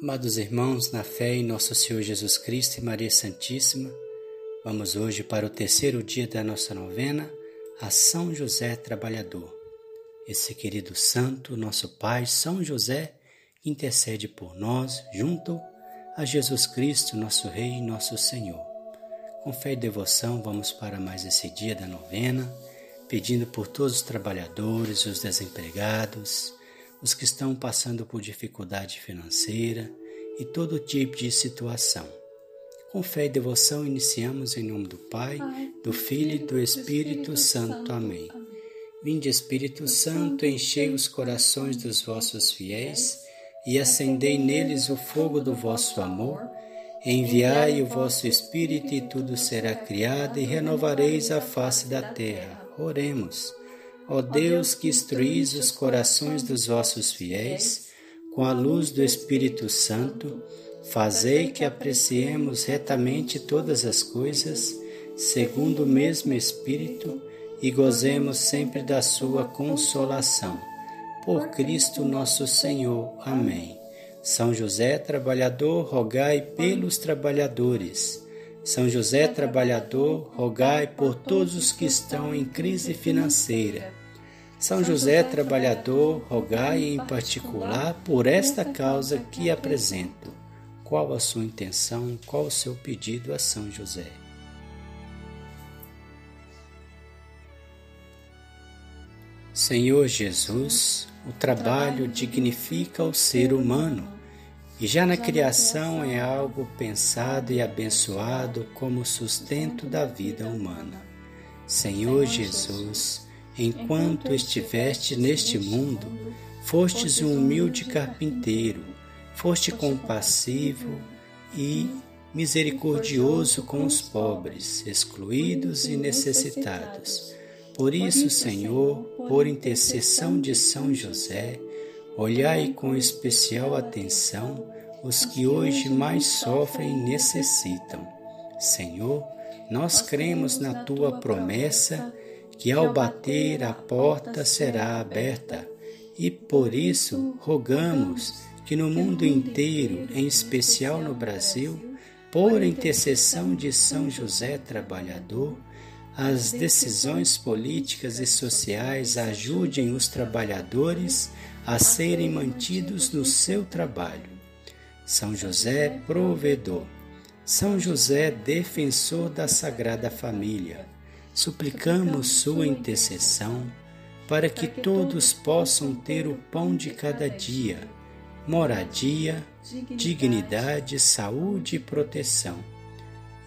Amados irmãos, na fé em nosso Senhor Jesus Cristo e Maria Santíssima, vamos hoje para o terceiro dia da nossa novena, a São José Trabalhador. Esse querido santo, nosso Pai, São José, intercede por nós junto a Jesus Cristo, nosso Rei e nosso Senhor. Com fé e devoção, vamos para mais esse dia da novena, pedindo por todos os trabalhadores, os desempregados, os que estão passando por dificuldade financeira e todo tipo de situação. Com fé e devoção, iniciamos em nome do Pai, do Filho e do Espírito Santo. Amém. Vinde, Espírito Santo, enchei os corações dos vossos fiéis e acendei neles o fogo do vosso amor. Enviai o vosso Espírito e tudo será criado e renovareis a face da terra. Oremos. Ó Deus, que instruís os corações dos vossos fiéis, com a luz do Espírito Santo, fazei que apreciemos retamente todas as coisas, segundo o mesmo Espírito, e gozemos sempre da sua consolação. Por Cristo nosso Senhor. Amém. São José, trabalhador, rogai pelos trabalhadores. São José, trabalhador, rogai por todos os que estão em crise financeira são José, trabalhador, rogai em particular por esta causa que apresento. Qual a sua intenção? Qual o seu pedido a São José? Senhor Jesus, o trabalho dignifica o ser humano e já na criação é algo pensado e abençoado como sustento da vida humana. Senhor Jesus, enquanto estiveste neste mundo, fostes um humilde carpinteiro, foste compassivo e misericordioso com os pobres, excluídos e necessitados. Por isso, Senhor, por intercessão de São José, olhai com especial atenção os que hoje mais sofrem e necessitam. Senhor, nós cremos na tua promessa que ao bater a porta será aberta, e por isso rogamos que no mundo inteiro, em especial no Brasil, por intercessão de São José Trabalhador, as decisões políticas e sociais ajudem os trabalhadores a serem mantidos no seu trabalho. São José, provedor. São José, defensor da Sagrada Família suplicamos Sua intercessão para que todos possam ter o pão de cada dia, moradia, dignidade, saúde e proteção.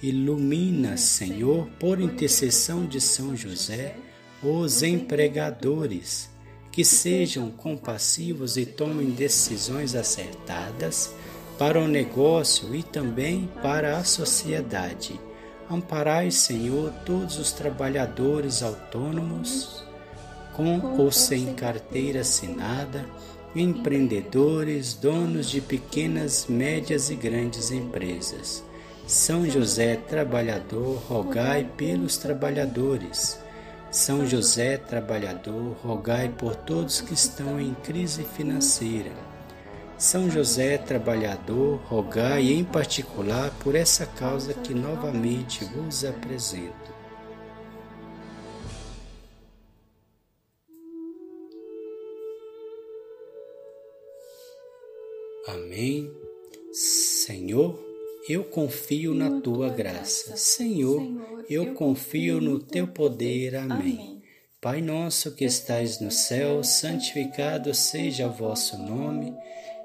Ilumina, Senhor, por intercessão de São José, os empregadores, que sejam compassivos e tomem decisões acertadas para o negócio e também para a sociedade Amparai, Senhor, todos os trabalhadores autônomos, com ou sem carteira assinada, empreendedores, donos de pequenas, médias e grandes empresas. São José, trabalhador, rogai pelos trabalhadores. São José, trabalhador, rogai por todos que estão em crise financeira são José, trabalhador, rogai em particular por essa causa que novamente vos apresento. Amém. Senhor, eu confio na tua graça. Senhor, eu confio no teu poder. Amém. Pai nosso que estais no céu, santificado seja o vosso nome.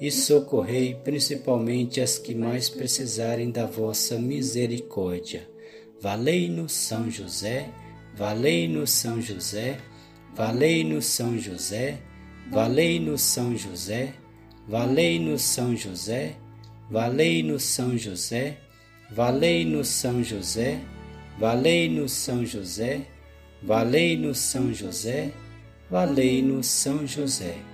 e socorrei principalmente as que mais precisarem da vossa misericórdia. Valei-nos, São José, valei-nos, São José, valei-nos, São José, valei-nos, São José, valei-nos, São José, valei-nos, São José, valei-nos, São José, valei-nos, São José, valei-nos, São José, valei-nos, São José.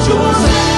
José.